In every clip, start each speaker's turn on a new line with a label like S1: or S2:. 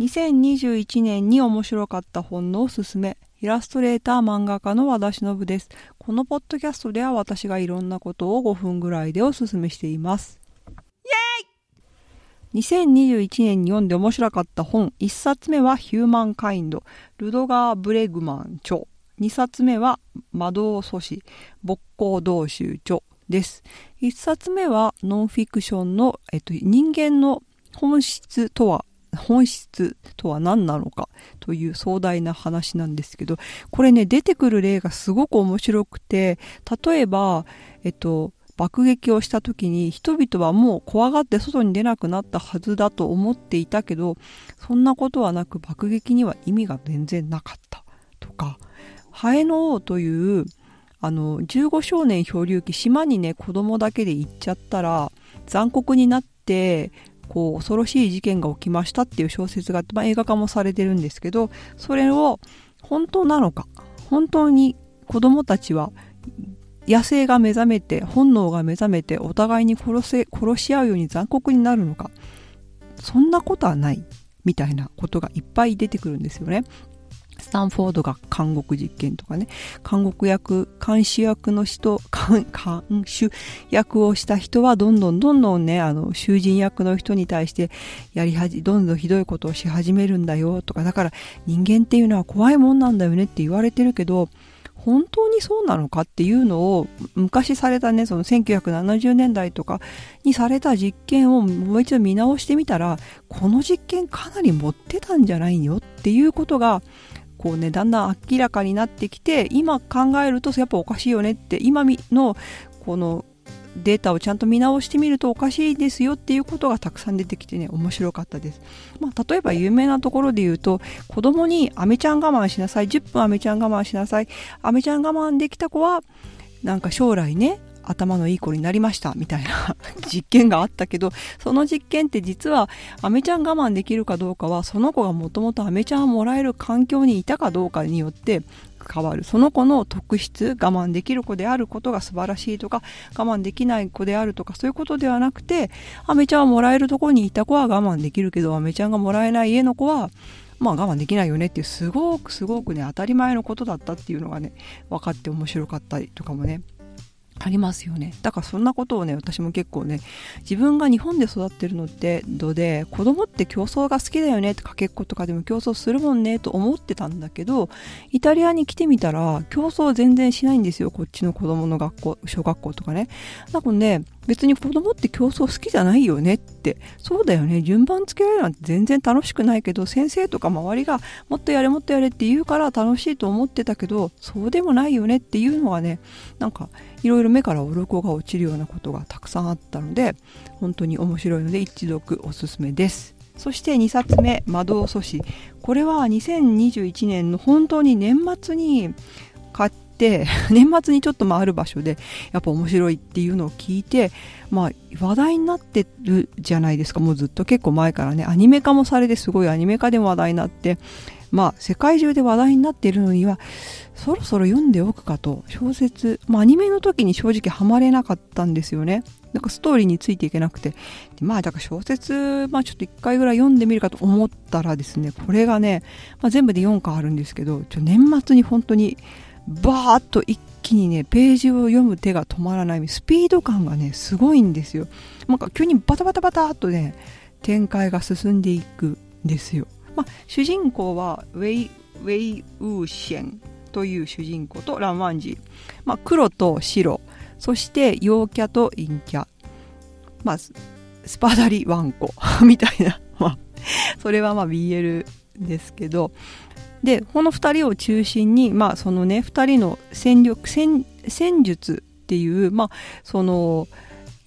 S1: 2021年に面白かった本のおすすめイラストレーター漫画家の和田忍です。このポッドキャストでは私がいろんなことを5分ぐらいでおすすめしています。イエーイ！2021年に読んで面白かった本1冊目はヒューマンカインドルドガー・ブレグマン著。2冊目は魔導阻止勃興道州著です。1冊目はノンフィクションの、えっと、人間の本質とは本質とは何なのかという壮大な話なんですけど、これね、出てくる例がすごく面白くて、例えば、えっと、爆撃をした時に人々はもう怖がって外に出なくなったはずだと思っていたけど、そんなことはなく爆撃には意味が全然なかったとか、ハエの王というあの15少年漂流記島にね子供だけで行っちゃったら残酷になってこう恐ろしい事件が起きましたっていう小説があって、まあ、映画化もされてるんですけどそれを本当なのか本当に子供たちは野生が目覚めて本能が目覚めてお互いに殺せ殺し合うように残酷になるのかそんなことはないみたいなことがいっぱい出てくるんですよね。スタンフォードが監獄実験とかね、監獄役、監視役の人、監、監守役をした人はどんどんどんどんね、あの、囚人役の人に対してやりはじ、どんどんひどいことをし始めるんだよとか、だから人間っていうのは怖いもんなんだよねって言われてるけど、本当にそうなのかっていうのを昔されたねその1970年代とかにされた実験をもう一度見直してみたらこの実験かなり持ってたんじゃないよっていうことがこうねだんだん明らかになってきて今考えるとやっぱおかしいよねって今のこのデータをちゃんと見直してみるとおかしいですよっていうことがたくさん出てきてね面白かったです、まあ、例えば有名なところで言うと子供にアメちゃん我慢しなさい10分アメちゃん我慢しなさいアメちゃん我慢できた子はなんか将来ね頭のいい子になりましたみたいな 実験があったけどその実験って実はアメちゃん我慢できるかどうかはその子がもともとアメちゃんをもらえる環境にいたかどうかによって変わる。その子の特質我慢できる子であることが素晴らしいとか我慢できない子であるとかそういうことではなくてアメちゃんをもらえるとこにいた子は我慢できるけどアメちゃんがもらえない家の子はまあ我慢できないよねっていうすごくすごくね当たり前のことだったっていうのがね分かって面白かったりとかもねありますよね。だからそんなことをね、私も結構ね、自分が日本で育ってるのってどで、子供って競争が好きだよねってかけっことかでも競争するもんねと思ってたんだけど、イタリアに来てみたら競争全然しないんですよ。こっちの子供の学校、小学校とかね。だからね、別に子供って競争好きじゃないよねって。そうだよね。順番つけられるなんて全然楽しくないけど、先生とか周りがもっとやれもっとやれって言うから楽しいと思ってたけど、そうでもないよねっていうのがね、なんかいろいろ目から鱗が落ちるようなことがたくさんあったので、本当に面白いので一読おすすめです。そして2冊目、魔導阻止。これは2021年の本当に年末に買って、年末にちょっと回る場所で、やっぱ面白いっていうのを聞いて、まあ話題になってるじゃないですか。もうずっと結構前からね、アニメ化もされてすごいアニメ化でも話題になって、まあ世界中で話題になっているのにはそろそろ読んでおくかと。小説、まあ、アニメの時に正直ハマれなかったんですよね。なんかストーリーについていけなくて。まあだから小説まあちょっと一回ぐらい読んでみるかと思ったらですねこれがね、まあ、全部で4巻あるんですけどちょ年末に本当にバーッと一気にねページを読む手が止まらない。スピード感がねすごいんですよ。なんか急にバタバタバタっとね展開が進んでいくんですよ。まあ、主人公はウェイ・ウェイ・ウーシェンという主人公とランワンジー、まあ、黒と白。そして陽キャと陰キャ、まあ、スパダリワンコ。みたいな、それはまあ BL ですけど。でこの2人を中心に、まあそのね、2人の戦力戦戦術っていう、まあ、その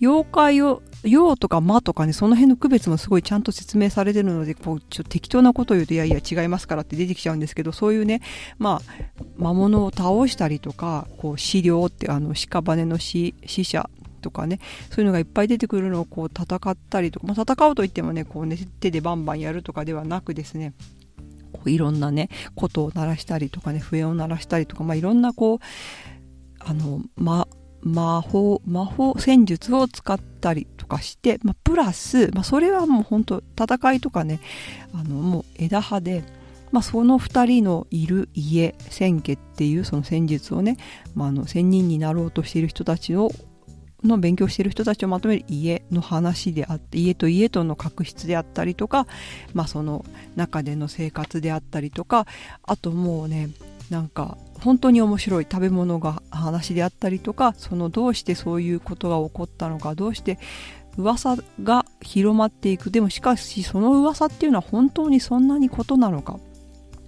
S1: 妖怪を陽とか魔とかね、その辺の区別もすごいちゃんと説明されてるので、こう、ちょ適当なことを言うと、いやいや違いますからって出てきちゃうんですけど、そういうね、まあ、魔物を倒したりとか、こう、資料って、あの、屍の死死者とかね、そういうのがいっぱい出てくるのをこう戦ったりとか、まあ、戦うといってもね、こうね、手でバンバンやるとかではなくですね、こういろんなね、琴を鳴らしたりとかね、笛を鳴らしたりとか、まあ、いろんなこう、あの、ま、魔法、魔法戦術を使ったりとかして、まあ、プラス、まあ、それはもう本当戦いとかね、あの、もう枝葉で、まあ、その2人のいる家千家っていうその戦術をね、まあ、あの仙人になろうとしている人たちをの勉強してる人たちをまとめる家の話であって家と家との確執であったりとか、まあ、その中での生活であったりとかあともうねなんか本当に面白い食べ物が話であったりとかそのどうしてそういうことが起こったのかどうして噂が広まっていく。でもしかしその噂っていうのは本当にそんなにことなのか。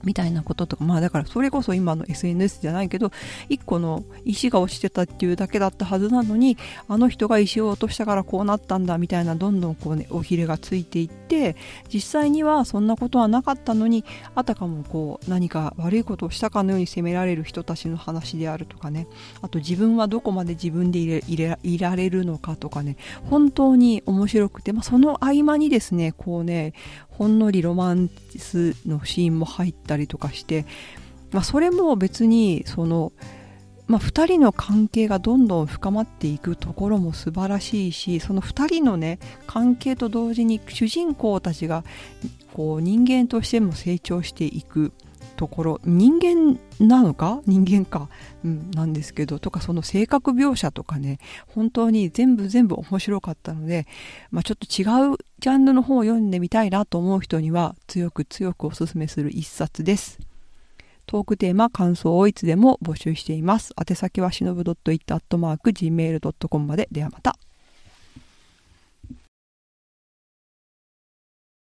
S1: みたいなこととかまあだからそれこそ今の SNS じゃないけど1個の石が落ちてたっていうだけだったはずなのにあの人が石を落としたからこうなったんだみたいなどんどんこうねおひれがついていって実際にはそんなことはなかったのにあたかもこう何か悪いことをしたかのように責められる人たちの話であるとかねあと自分はどこまで自分でいれいれいられるのかとかね本当に面白くて、まあ、その合間にですねこうねほんのりロマンスのシーンも入ったりとかして、まあ、それも別にその、まあ、2人の関係がどんどん深まっていくところも素晴らしいしその2人のね関係と同時に主人公たちがこう人間としても成長していく。ところ人間なのか？人間か、うん、なんですけどとかその性格描写とかね本当に全部全部面白かったので、まあ、ちょっと違うジャンルの本を読んでみたいなと思う人には強く強くおすすめする一冊です。トークテーマ、感想をいつでも募集しています。宛先はしのぶ .it.gmail.com まで。ではまた。